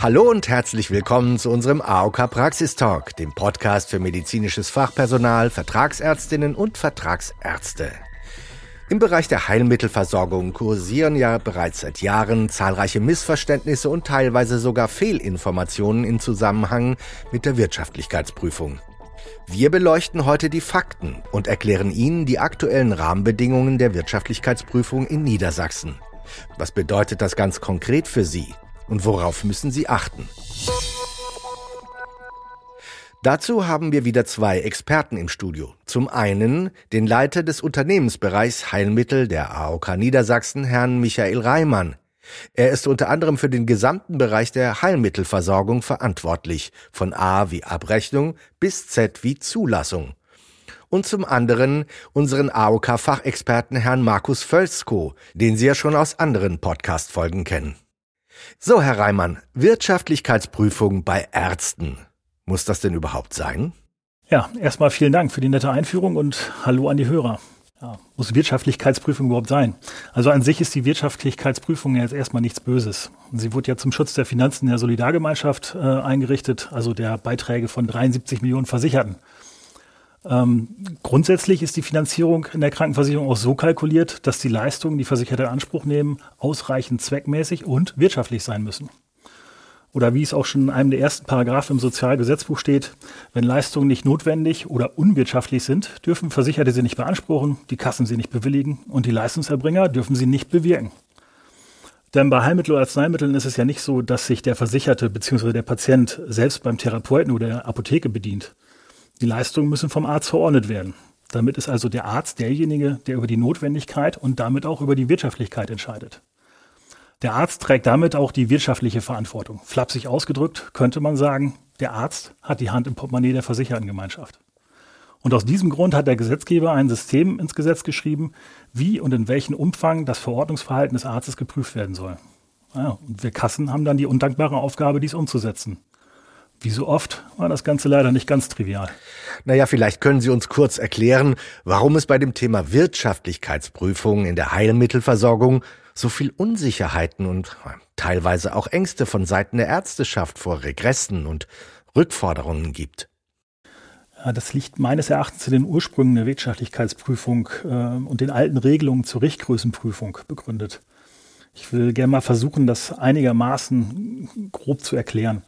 Hallo und herzlich willkommen zu unserem AOK Praxistalk, dem Podcast für medizinisches Fachpersonal, Vertragsärztinnen und Vertragsärzte. Im Bereich der Heilmittelversorgung kursieren ja bereits seit Jahren zahlreiche Missverständnisse und teilweise sogar Fehlinformationen in Zusammenhang mit der Wirtschaftlichkeitsprüfung. Wir beleuchten heute die Fakten und erklären Ihnen die aktuellen Rahmenbedingungen der Wirtschaftlichkeitsprüfung in Niedersachsen. Was bedeutet das ganz konkret für Sie? Und worauf müssen Sie achten? Dazu haben wir wieder zwei Experten im Studio. Zum einen den Leiter des Unternehmensbereichs Heilmittel der AOK Niedersachsen, Herrn Michael Reimann. Er ist unter anderem für den gesamten Bereich der Heilmittelversorgung verantwortlich, von A wie Abrechnung bis Z wie Zulassung. Und zum anderen unseren AOK-Fachexperten Herrn Markus Völzko, den Sie ja schon aus anderen Podcast-Folgen kennen. So, Herr Reimann, Wirtschaftlichkeitsprüfung bei Ärzten. Muss das denn überhaupt sein? Ja, erstmal vielen Dank für die nette Einführung und hallo an die Hörer. Ja, muss Wirtschaftlichkeitsprüfung überhaupt sein? Also an sich ist die Wirtschaftlichkeitsprüfung ja jetzt erstmal nichts Böses. Sie wurde ja zum Schutz der Finanzen der Solidargemeinschaft äh, eingerichtet, also der Beiträge von 73 Millionen Versicherten. Ähm, grundsätzlich ist die Finanzierung in der Krankenversicherung auch so kalkuliert, dass die Leistungen, die Versicherte in Anspruch nehmen, ausreichend zweckmäßig und wirtschaftlich sein müssen. Oder wie es auch schon in einem der ersten Paragraphen im Sozialgesetzbuch steht, wenn Leistungen nicht notwendig oder unwirtschaftlich sind, dürfen Versicherte sie nicht beanspruchen, die Kassen sie nicht bewilligen und die Leistungserbringer dürfen sie nicht bewirken. Denn bei Heilmittel oder Arzneimitteln ist es ja nicht so, dass sich der Versicherte bzw. der Patient selbst beim Therapeuten oder der Apotheke bedient. Die Leistungen müssen vom Arzt verordnet werden. Damit ist also der Arzt derjenige, der über die Notwendigkeit und damit auch über die Wirtschaftlichkeit entscheidet. Der Arzt trägt damit auch die wirtschaftliche Verantwortung. Flapsig ausgedrückt könnte man sagen, der Arzt hat die Hand im Portemonnaie der Versichertengemeinschaft. Und aus diesem Grund hat der Gesetzgeber ein System ins Gesetz geschrieben, wie und in welchem Umfang das Verordnungsverhalten des Arztes geprüft werden soll. Ja, und wir Kassen haben dann die undankbare Aufgabe, dies umzusetzen. Wie so oft war das Ganze leider nicht ganz trivial. Naja, vielleicht können Sie uns kurz erklären, warum es bei dem Thema Wirtschaftlichkeitsprüfung in der Heilmittelversorgung so viel Unsicherheiten und teilweise auch Ängste von Seiten der Ärzteschaft vor Regressen und Rückforderungen gibt. Ja, das liegt meines Erachtens in den Ursprüngen der Wirtschaftlichkeitsprüfung äh, und den alten Regelungen zur Richtgrößenprüfung begründet. Ich will gerne mal versuchen, das einigermaßen grob zu erklären.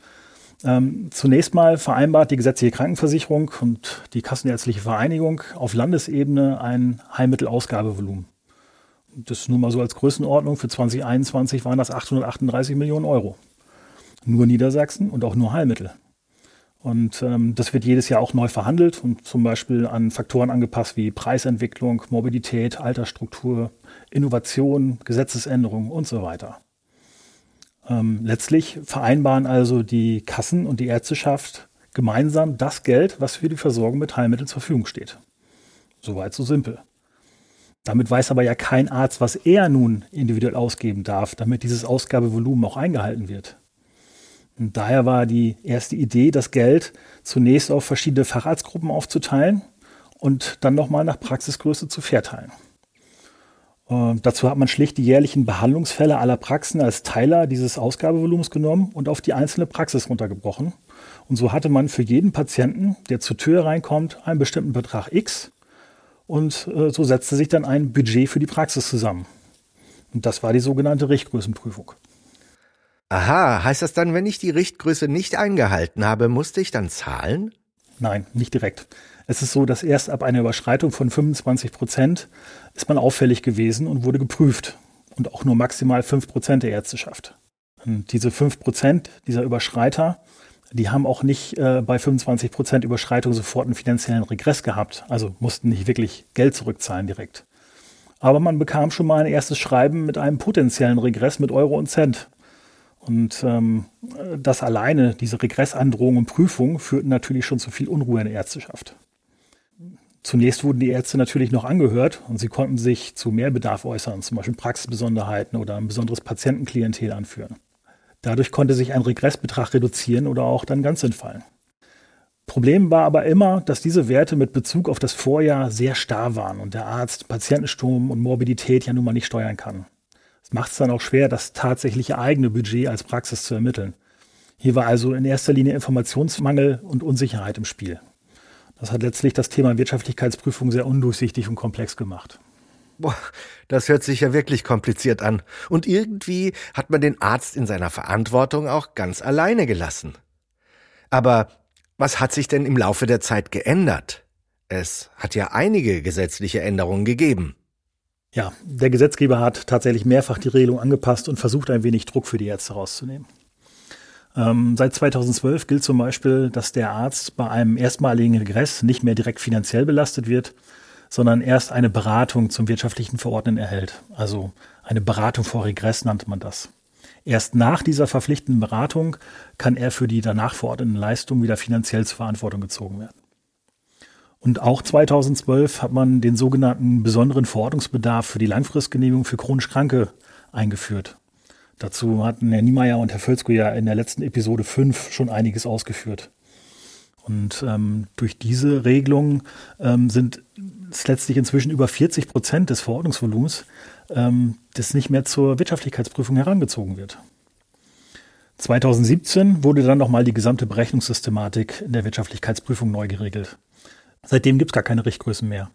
Ähm, zunächst mal vereinbart die gesetzliche Krankenversicherung und die Kassenärztliche Vereinigung auf Landesebene ein Heilmittelausgabevolumen. Das nur mal so als Größenordnung. Für 2021 waren das 838 Millionen Euro. Nur Niedersachsen und auch nur Heilmittel. Und ähm, das wird jedes Jahr auch neu verhandelt und zum Beispiel an Faktoren angepasst wie Preisentwicklung, Mobilität, Altersstruktur, Innovation, Gesetzesänderungen und so weiter. Ähm, letztlich vereinbaren also die Kassen und die Ärzteschaft gemeinsam das Geld, was für die Versorgung mit Heilmitteln zur Verfügung steht. Soweit so simpel. Damit weiß aber ja kein Arzt, was er nun individuell ausgeben darf, damit dieses Ausgabevolumen auch eingehalten wird. Und daher war die erste Idee, das Geld zunächst auf verschiedene Facharztgruppen aufzuteilen und dann nochmal nach Praxisgröße zu verteilen. Äh, dazu hat man schlicht die jährlichen Behandlungsfälle aller Praxen als Teiler dieses Ausgabevolumens genommen und auf die einzelne Praxis runtergebrochen. Und so hatte man für jeden Patienten, der zur Tür reinkommt, einen bestimmten Betrag X. Und äh, so setzte sich dann ein Budget für die Praxis zusammen. Und das war die sogenannte Richtgrößenprüfung. Aha, heißt das dann, wenn ich die Richtgröße nicht eingehalten habe, musste ich dann zahlen? Nein, nicht direkt. Es ist so, dass erst ab einer Überschreitung von 25 Prozent ist man auffällig gewesen und wurde geprüft. Und auch nur maximal 5 Prozent der Ärzteschaft. Und diese 5 Prozent dieser Überschreiter, die haben auch nicht äh, bei 25 Prozent Überschreitung sofort einen finanziellen Regress gehabt. Also mussten nicht wirklich Geld zurückzahlen direkt. Aber man bekam schon mal ein erstes Schreiben mit einem potenziellen Regress mit Euro und Cent. Und ähm, das alleine, diese Regressandrohung und Prüfung, führten natürlich schon zu viel Unruhe in der Ärzteschaft. Zunächst wurden die Ärzte natürlich noch angehört und sie konnten sich zu Mehrbedarf äußern, zum Beispiel Praxisbesonderheiten oder ein besonderes Patientenklientel anführen. Dadurch konnte sich ein Regressbetrag reduzieren oder auch dann ganz entfallen. Problem war aber immer, dass diese Werte mit Bezug auf das Vorjahr sehr starr waren und der Arzt Patientensturm und Morbidität ja nun mal nicht steuern kann. Es macht es dann auch schwer, das tatsächliche eigene Budget als Praxis zu ermitteln. Hier war also in erster Linie Informationsmangel und Unsicherheit im Spiel. Das hat letztlich das Thema Wirtschaftlichkeitsprüfung sehr undurchsichtig und komplex gemacht. Boah, das hört sich ja wirklich kompliziert an. Und irgendwie hat man den Arzt in seiner Verantwortung auch ganz alleine gelassen. Aber was hat sich denn im Laufe der Zeit geändert? Es hat ja einige gesetzliche Änderungen gegeben. Ja, der Gesetzgeber hat tatsächlich mehrfach die Regelung angepasst und versucht ein wenig Druck für die Ärzte rauszunehmen. Ähm, seit 2012 gilt zum Beispiel, dass der Arzt bei einem erstmaligen Regress nicht mehr direkt finanziell belastet wird, sondern erst eine Beratung zum wirtschaftlichen Verordnen erhält. Also eine Beratung vor Regress nannte man das. Erst nach dieser verpflichtenden Beratung kann er für die danach verordneten Leistungen wieder finanziell zur Verantwortung gezogen werden. Und auch 2012 hat man den sogenannten besonderen Verordnungsbedarf für die Langfristgenehmigung für chronisch Kranke eingeführt. Dazu hatten Herr Niemeyer und Herr Völzko ja in der letzten Episode 5 schon einiges ausgeführt. Und ähm, durch diese Regelung ähm, sind es letztlich inzwischen über 40 Prozent des Verordnungsvolumens, ähm, das nicht mehr zur Wirtschaftlichkeitsprüfung herangezogen wird. 2017 wurde dann nochmal die gesamte Berechnungssystematik in der Wirtschaftlichkeitsprüfung neu geregelt. Seitdem gibt es gar keine Richtgrößen mehr.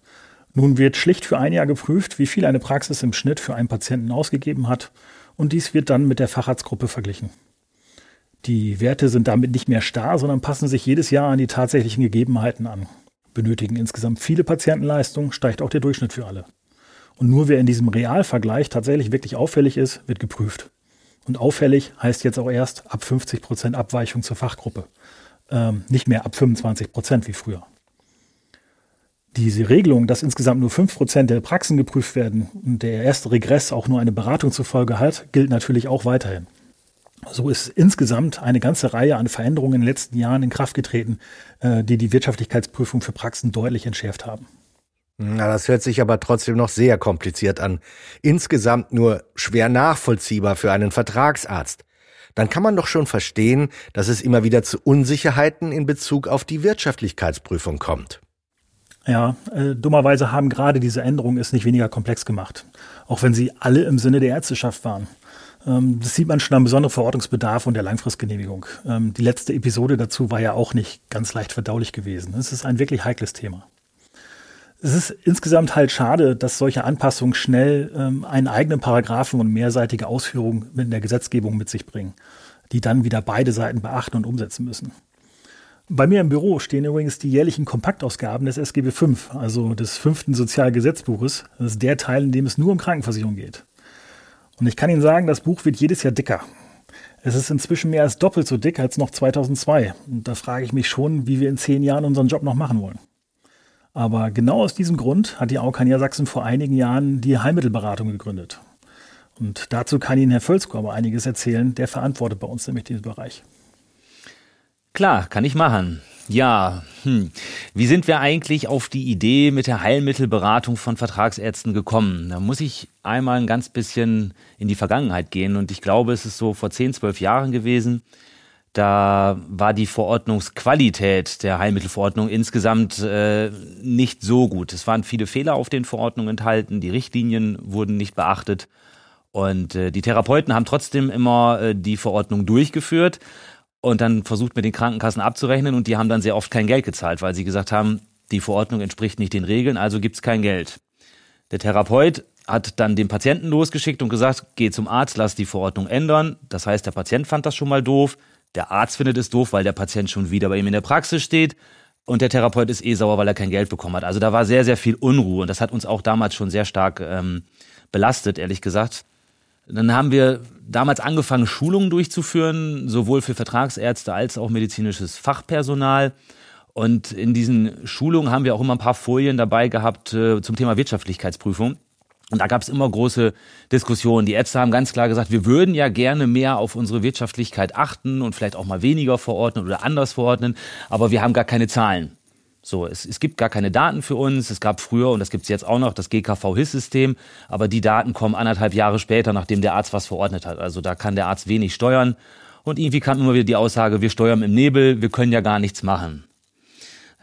Nun wird schlicht für ein Jahr geprüft, wie viel eine Praxis im Schnitt für einen Patienten ausgegeben hat und dies wird dann mit der Facharztgruppe verglichen. Die Werte sind damit nicht mehr starr, sondern passen sich jedes Jahr an die tatsächlichen Gegebenheiten an. Benötigen insgesamt viele Patientenleistungen, steigt auch der Durchschnitt für alle. Und nur wer in diesem Realvergleich tatsächlich wirklich auffällig ist, wird geprüft. Und auffällig heißt jetzt auch erst ab 50 Prozent Abweichung zur Fachgruppe. Ähm, nicht mehr ab 25 Prozent wie früher. Diese Regelung, dass insgesamt nur 5% der Praxen geprüft werden und der erste Regress auch nur eine Beratung zur Folge hat, gilt natürlich auch weiterhin. So ist insgesamt eine ganze Reihe an Veränderungen in den letzten Jahren in Kraft getreten, äh, die die Wirtschaftlichkeitsprüfung für Praxen deutlich entschärft haben. Na, das hört sich aber trotzdem noch sehr kompliziert an. Insgesamt nur schwer nachvollziehbar für einen Vertragsarzt. Dann kann man doch schon verstehen, dass es immer wieder zu Unsicherheiten in Bezug auf die Wirtschaftlichkeitsprüfung kommt. Ja, äh, dummerweise haben gerade diese Änderungen es nicht weniger komplex gemacht, auch wenn sie alle im Sinne der Ärzteschaft waren. Ähm, das sieht man schon am besonderen Verordnungsbedarf und der Langfristgenehmigung. Ähm, die letzte Episode dazu war ja auch nicht ganz leicht verdaulich gewesen. Es ist ein wirklich heikles Thema. Es ist insgesamt halt schade, dass solche Anpassungen schnell ähm, einen eigenen Paragraphen und mehrseitige Ausführungen in der Gesetzgebung mit sich bringen, die dann wieder beide Seiten beachten und umsetzen müssen. Bei mir im Büro stehen übrigens die jährlichen Kompaktausgaben des SGB V, also des fünften Sozialgesetzbuches. Das ist der Teil, in dem es nur um Krankenversicherung geht. Und ich kann Ihnen sagen, das Buch wird jedes Jahr dicker. Es ist inzwischen mehr als doppelt so dick als noch 2002. Und da frage ich mich schon, wie wir in zehn Jahren unseren Job noch machen wollen. Aber genau aus diesem Grund hat die AOK Niedersachsen vor einigen Jahren die Heilmittelberatung gegründet. Und dazu kann Ihnen Herr Völzko aber einiges erzählen. Der verantwortet bei uns nämlich diesen Bereich. Klar, kann ich machen. Ja, hm. wie sind wir eigentlich auf die Idee mit der Heilmittelberatung von Vertragsärzten gekommen? Da muss ich einmal ein ganz bisschen in die Vergangenheit gehen und ich glaube, es ist so vor 10, 12 Jahren gewesen. Da war die Verordnungsqualität der Heilmittelverordnung insgesamt äh, nicht so gut. Es waren viele Fehler auf den Verordnungen enthalten, die Richtlinien wurden nicht beachtet und äh, die Therapeuten haben trotzdem immer äh, die Verordnung durchgeführt und dann versucht mit den Krankenkassen abzurechnen und die haben dann sehr oft kein Geld gezahlt, weil sie gesagt haben, die Verordnung entspricht nicht den Regeln, also gibt's kein Geld. Der Therapeut hat dann den Patienten losgeschickt und gesagt, geh zum Arzt, lass die Verordnung ändern. Das heißt, der Patient fand das schon mal doof, der Arzt findet es doof, weil der Patient schon wieder bei ihm in der Praxis steht und der Therapeut ist eh sauer, weil er kein Geld bekommen hat. Also da war sehr, sehr viel Unruhe und das hat uns auch damals schon sehr stark ähm, belastet, ehrlich gesagt. Dann haben wir damals angefangen, Schulungen durchzuführen, sowohl für Vertragsärzte als auch medizinisches Fachpersonal. Und in diesen Schulungen haben wir auch immer ein paar Folien dabei gehabt äh, zum Thema Wirtschaftlichkeitsprüfung. Und da gab es immer große Diskussionen. Die Ärzte haben ganz klar gesagt, wir würden ja gerne mehr auf unsere Wirtschaftlichkeit achten und vielleicht auch mal weniger verordnen oder anders verordnen, aber wir haben gar keine Zahlen. So, es, es gibt gar keine Daten für uns. Es gab früher, und das gibt es jetzt auch noch, das GKV-HIS-System, aber die Daten kommen anderthalb Jahre später, nachdem der Arzt was verordnet hat. Also da kann der Arzt wenig steuern. Und irgendwie kam immer wieder die Aussage, wir steuern im Nebel, wir können ja gar nichts machen.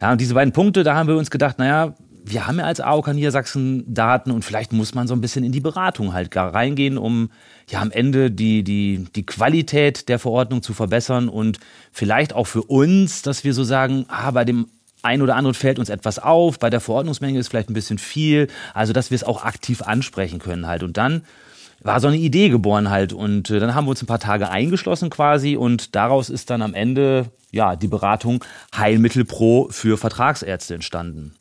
Ja, und diese beiden Punkte, da haben wir uns gedacht, naja, wir haben ja als AOK Niedersachsen Daten und vielleicht muss man so ein bisschen in die Beratung halt reingehen, um ja am Ende die, die, die Qualität der Verordnung zu verbessern und vielleicht auch für uns, dass wir so sagen, ah, bei dem ein oder anderen fällt uns etwas auf, bei der Verordnungsmenge ist vielleicht ein bisschen viel, also dass wir es auch aktiv ansprechen können halt. Und dann war so eine Idee geboren halt und äh, dann haben wir uns ein paar Tage eingeschlossen quasi und daraus ist dann am Ende ja die Beratung Heilmittel Pro für Vertragsärzte entstanden.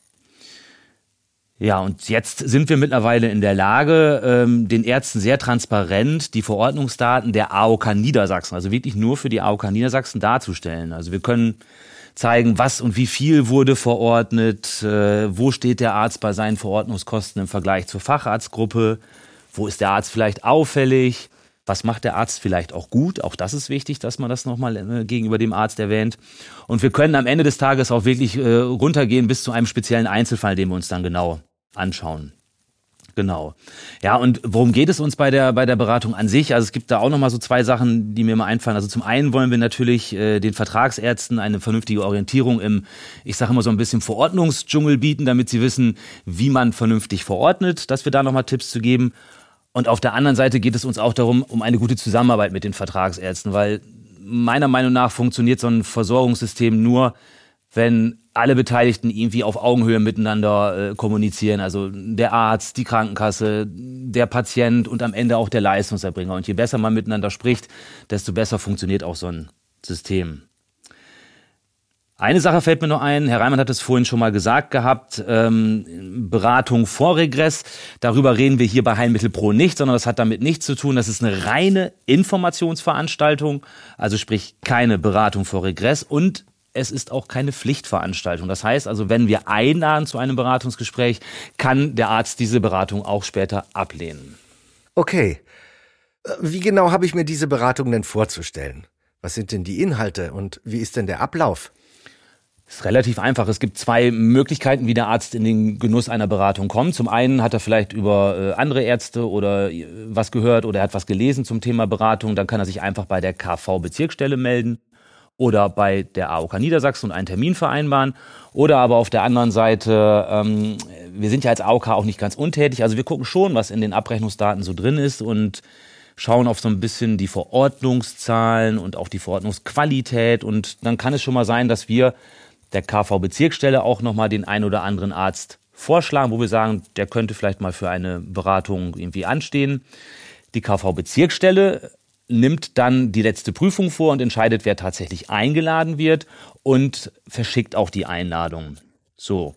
Ja, und jetzt sind wir mittlerweile in der Lage, ähm, den Ärzten sehr transparent die Verordnungsdaten der AOK Niedersachsen, also wirklich nur für die AOK Niedersachsen darzustellen. Also wir können zeigen, was und wie viel wurde verordnet, äh, wo steht der Arzt bei seinen Verordnungskosten im Vergleich zur Facharztgruppe, wo ist der Arzt vielleicht auffällig, was macht der Arzt vielleicht auch gut? Auch das ist wichtig, dass man das nochmal äh, gegenüber dem Arzt erwähnt. Und wir können am Ende des Tages auch wirklich äh, runtergehen bis zu einem speziellen Einzelfall, den wir uns dann genau anschauen. Genau. Ja, und worum geht es uns bei der, bei der Beratung an sich? Also es gibt da auch nochmal so zwei Sachen, die mir mal einfallen. Also zum einen wollen wir natürlich äh, den Vertragsärzten eine vernünftige Orientierung im, ich sage immer so ein bisschen Verordnungsdschungel bieten, damit sie wissen, wie man vernünftig verordnet, dass wir da nochmal Tipps zu geben. Und auf der anderen Seite geht es uns auch darum, um eine gute Zusammenarbeit mit den Vertragsärzten, weil meiner Meinung nach funktioniert so ein Versorgungssystem nur, wenn alle Beteiligten irgendwie auf Augenhöhe miteinander äh, kommunizieren. Also der Arzt, die Krankenkasse, der Patient und am Ende auch der Leistungserbringer. Und je besser man miteinander spricht, desto besser funktioniert auch so ein System. Eine Sache fällt mir noch ein, Herr Reimann hat es vorhin schon mal gesagt gehabt, ähm, Beratung vor Regress. Darüber reden wir hier bei Heilmittel Pro nicht, sondern das hat damit nichts zu tun. Das ist eine reine Informationsveranstaltung, also sprich keine Beratung vor Regress und es ist auch keine Pflichtveranstaltung. Das heißt also, wenn wir einladen zu einem Beratungsgespräch, kann der Arzt diese Beratung auch später ablehnen. Okay. Wie genau habe ich mir diese Beratung denn vorzustellen? Was sind denn die Inhalte und wie ist denn der Ablauf? ist relativ einfach. Es gibt zwei Möglichkeiten, wie der Arzt in den Genuss einer Beratung kommt. Zum einen hat er vielleicht über äh, andere Ärzte oder äh, was gehört oder er hat was gelesen zum Thema Beratung. Dann kann er sich einfach bei der KV-Bezirksstelle melden oder bei der AOK Niedersachsen und einen Termin vereinbaren. Oder aber auf der anderen Seite, ähm, wir sind ja als AOK auch nicht ganz untätig. Also wir gucken schon, was in den Abrechnungsdaten so drin ist und schauen auf so ein bisschen die Verordnungszahlen und auch die Verordnungsqualität. Und dann kann es schon mal sein, dass wir der KV-Bezirksstelle auch nochmal den ein oder anderen Arzt vorschlagen, wo wir sagen, der könnte vielleicht mal für eine Beratung irgendwie anstehen. Die KV-Bezirksstelle nimmt dann die letzte Prüfung vor und entscheidet, wer tatsächlich eingeladen wird und verschickt auch die Einladung. So.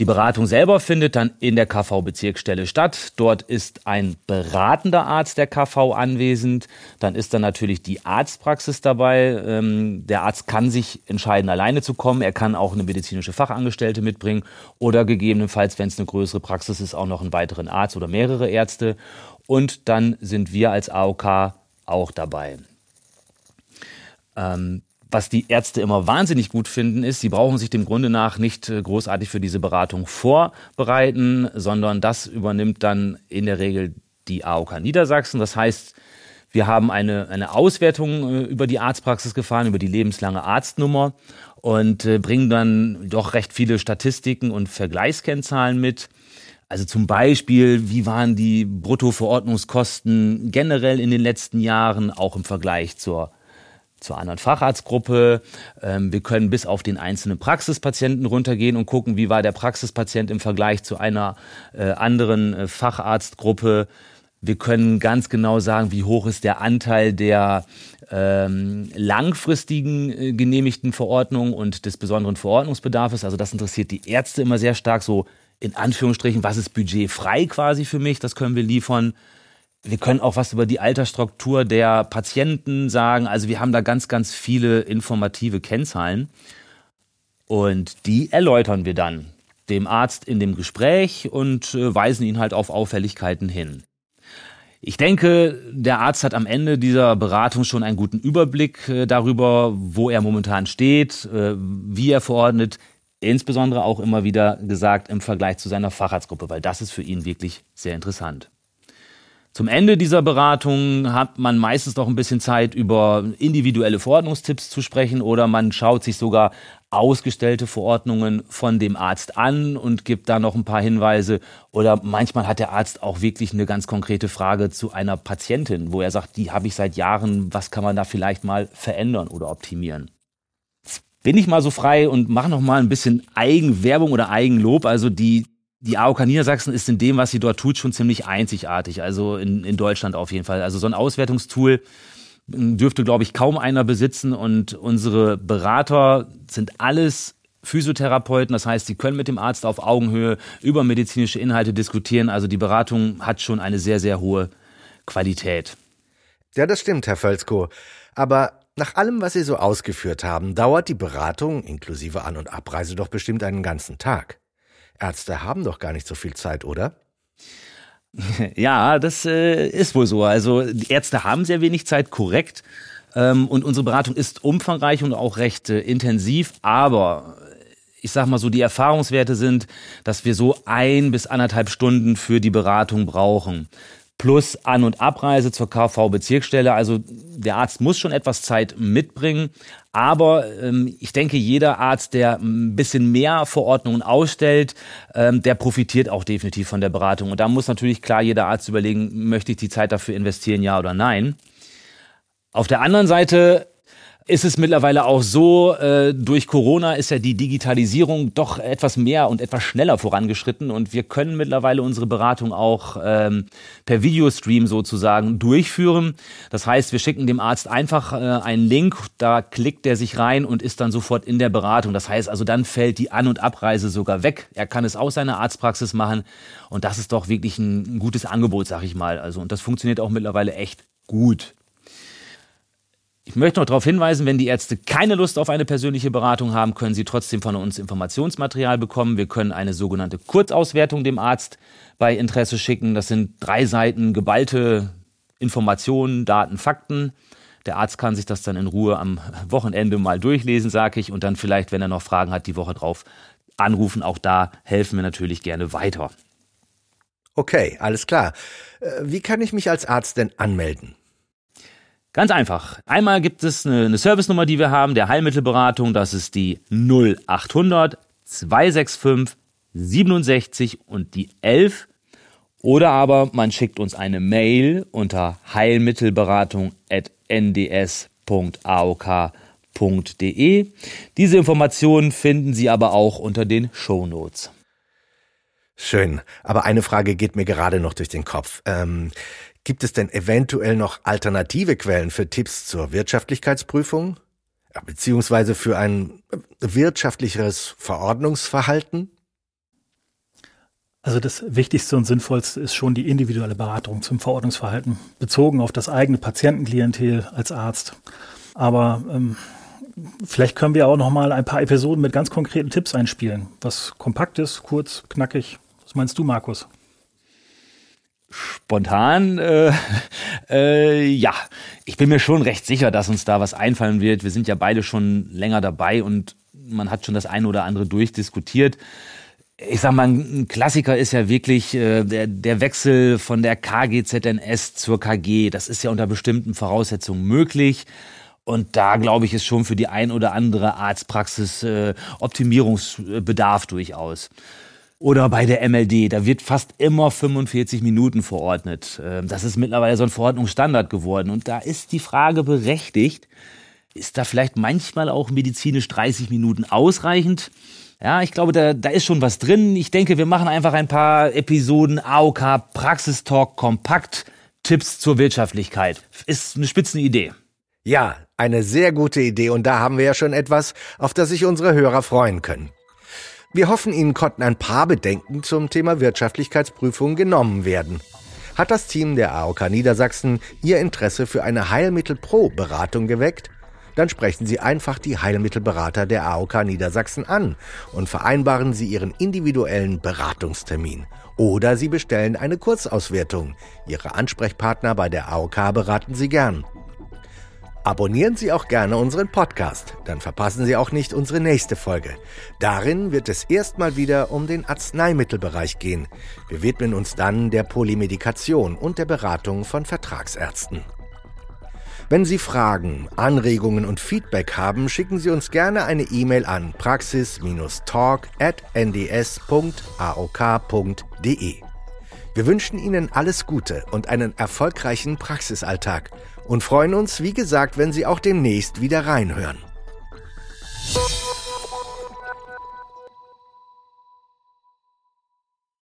Die Beratung selber findet dann in der KV-Bezirksstelle statt. Dort ist ein beratender Arzt der KV anwesend. Dann ist dann natürlich die Arztpraxis dabei. Ähm, der Arzt kann sich entscheiden, alleine zu kommen. Er kann auch eine medizinische Fachangestellte mitbringen oder gegebenenfalls, wenn es eine größere Praxis ist, auch noch einen weiteren Arzt oder mehrere Ärzte. Und dann sind wir als AOK auch dabei. Ähm, was die Ärzte immer wahnsinnig gut finden, ist, sie brauchen sich dem Grunde nach nicht äh, großartig für diese Beratung vorbereiten, sondern das übernimmt dann in der Regel die AOK Niedersachsen. Das heißt, wir haben eine, eine Auswertung äh, über die Arztpraxis gefahren, über die lebenslange Arztnummer und äh, bringen dann doch recht viele Statistiken und Vergleichskennzahlen mit. Also zum Beispiel, wie waren die Bruttoverordnungskosten generell in den letzten Jahren, auch im Vergleich zur zur anderen Facharztgruppe. Ähm, wir können bis auf den einzelnen Praxispatienten runtergehen und gucken, wie war der Praxispatient im Vergleich zu einer äh, anderen äh, Facharztgruppe. Wir können ganz genau sagen, wie hoch ist der Anteil der ähm, langfristigen äh, genehmigten Verordnungen und des besonderen Verordnungsbedarfs. Also das interessiert die Ärzte immer sehr stark, so in Anführungsstrichen, was ist budgetfrei quasi für mich, das können wir liefern. Wir können auch was über die Altersstruktur der Patienten sagen. Also wir haben da ganz, ganz viele informative Kennzahlen. Und die erläutern wir dann dem Arzt in dem Gespräch und äh, weisen ihn halt auf Auffälligkeiten hin. Ich denke, der Arzt hat am Ende dieser Beratung schon einen guten Überblick äh, darüber, wo er momentan steht, äh, wie er verordnet, insbesondere auch immer wieder gesagt im Vergleich zu seiner Facharztgruppe, weil das ist für ihn wirklich sehr interessant. Zum Ende dieser Beratung hat man meistens noch ein bisschen Zeit, über individuelle Verordnungstipps zu sprechen oder man schaut sich sogar ausgestellte Verordnungen von dem Arzt an und gibt da noch ein paar Hinweise. Oder manchmal hat der Arzt auch wirklich eine ganz konkrete Frage zu einer Patientin, wo er sagt, die habe ich seit Jahren, was kann man da vielleicht mal verändern oder optimieren? Bin ich mal so frei und mache noch mal ein bisschen Eigenwerbung oder Eigenlob. Also die die AOK Niedersachsen ist in dem, was sie dort tut, schon ziemlich einzigartig. Also in, in Deutschland auf jeden Fall. Also so ein Auswertungstool, dürfte, glaube ich, kaum einer besitzen. Und unsere Berater sind alles Physiotherapeuten, das heißt, sie können mit dem Arzt auf Augenhöhe über medizinische Inhalte diskutieren. Also die Beratung hat schon eine sehr, sehr hohe Qualität. Ja, das stimmt, Herr Völzko. Aber nach allem, was Sie so ausgeführt haben, dauert die Beratung inklusive An- und Abreise doch bestimmt einen ganzen Tag. Ärzte haben doch gar nicht so viel Zeit, oder? Ja, das äh, ist wohl so. Also die Ärzte haben sehr wenig Zeit, korrekt. Ähm, und unsere Beratung ist umfangreich und auch recht äh, intensiv, aber ich sag mal so, die Erfahrungswerte sind, dass wir so ein bis anderthalb Stunden für die Beratung brauchen plus An- und Abreise zur KV-Bezirksstelle. Also der Arzt muss schon etwas Zeit mitbringen. Aber ähm, ich denke, jeder Arzt, der ein bisschen mehr Verordnungen ausstellt, ähm, der profitiert auch definitiv von der Beratung. Und da muss natürlich klar jeder Arzt überlegen, möchte ich die Zeit dafür investieren, ja oder nein. Auf der anderen Seite ist es mittlerweile auch so, äh, durch Corona ist ja die Digitalisierung doch etwas mehr und etwas schneller vorangeschritten und wir können mittlerweile unsere Beratung auch ähm, per Videostream sozusagen durchführen. Das heißt, wir schicken dem Arzt einfach äh, einen Link, da klickt er sich rein und ist dann sofort in der Beratung. Das heißt also, dann fällt die An- und Abreise sogar weg. Er kann es aus seiner Arztpraxis machen und das ist doch wirklich ein, ein gutes Angebot, sag ich mal. Also und das funktioniert auch mittlerweile echt gut. Ich möchte noch darauf hinweisen, wenn die Ärzte keine Lust auf eine persönliche Beratung haben, können sie trotzdem von uns Informationsmaterial bekommen. Wir können eine sogenannte Kurzauswertung dem Arzt bei Interesse schicken. Das sind drei Seiten geballte Informationen, Daten, Fakten. Der Arzt kann sich das dann in Ruhe am Wochenende mal durchlesen, sage ich, und dann vielleicht, wenn er noch Fragen hat, die Woche drauf anrufen. Auch da helfen wir natürlich gerne weiter. Okay, alles klar. Äh, wie kann ich mich als Arzt denn anmelden? Ganz einfach. Einmal gibt es eine, eine Servicenummer, die wir haben, der Heilmittelberatung. Das ist die 0800 265 67 und die 11. Oder aber man schickt uns eine Mail unter heilmittelberatung.nds.aok.de. Diese Informationen finden Sie aber auch unter den Show Notes. Schön. Aber eine Frage geht mir gerade noch durch den Kopf. Ähm, Gibt es denn eventuell noch alternative Quellen für Tipps zur Wirtschaftlichkeitsprüfung? Beziehungsweise für ein wirtschaftlicheres Verordnungsverhalten? Also das Wichtigste und Sinnvollste ist schon die individuelle Beratung zum Verordnungsverhalten, bezogen auf das eigene Patientenklientel als Arzt. Aber ähm, vielleicht können wir auch noch mal ein paar Episoden mit ganz konkreten Tipps einspielen, was kompakt ist, kurz, knackig. Meinst du, Markus? Spontan, äh, äh, ja, ich bin mir schon recht sicher, dass uns da was einfallen wird. Wir sind ja beide schon länger dabei und man hat schon das eine oder andere durchdiskutiert. Ich sag mal, ein Klassiker ist ja wirklich äh, der, der Wechsel von der KGZNS zur KG. Das ist ja unter bestimmten Voraussetzungen möglich. Und da glaube ich, ist schon für die ein oder andere Arztpraxis äh, Optimierungsbedarf durchaus. Oder bei der MLD, da wird fast immer 45 Minuten verordnet. Ähm, das ist mittlerweile so ein Verordnungsstandard geworden. Und da ist die Frage berechtigt, ist da vielleicht manchmal auch medizinisch 30 Minuten ausreichend? Ja, ich glaube, da, da ist schon was drin. Ich denke, wir machen einfach ein paar Episoden AOK Praxistalk kompakt. Tipps zur Wirtschaftlichkeit. Ist eine spitzene Idee. Ja, eine sehr gute Idee und da haben wir ja schon etwas, auf das sich unsere Hörer freuen können. Wir hoffen, Ihnen konnten ein paar Bedenken zum Thema Wirtschaftlichkeitsprüfung genommen werden. Hat das Team der AOK Niedersachsen Ihr Interesse für eine Heilmittel-Pro-Beratung geweckt? Dann sprechen Sie einfach die Heilmittelberater der AOK Niedersachsen an und vereinbaren Sie Ihren individuellen Beratungstermin. Oder Sie bestellen eine Kurzauswertung. Ihre Ansprechpartner bei der AOK beraten Sie gern. Abonnieren Sie auch gerne unseren Podcast, dann verpassen Sie auch nicht unsere nächste Folge. Darin wird es erstmal wieder um den Arzneimittelbereich gehen. Wir widmen uns dann der Polymedikation und der Beratung von Vertragsärzten. Wenn Sie Fragen, Anregungen und Feedback haben, schicken Sie uns gerne eine E-Mail an praxis-talk@nds.aok.de. Wir wünschen Ihnen alles Gute und einen erfolgreichen Praxisalltag und freuen uns, wie gesagt, wenn Sie auch demnächst wieder reinhören.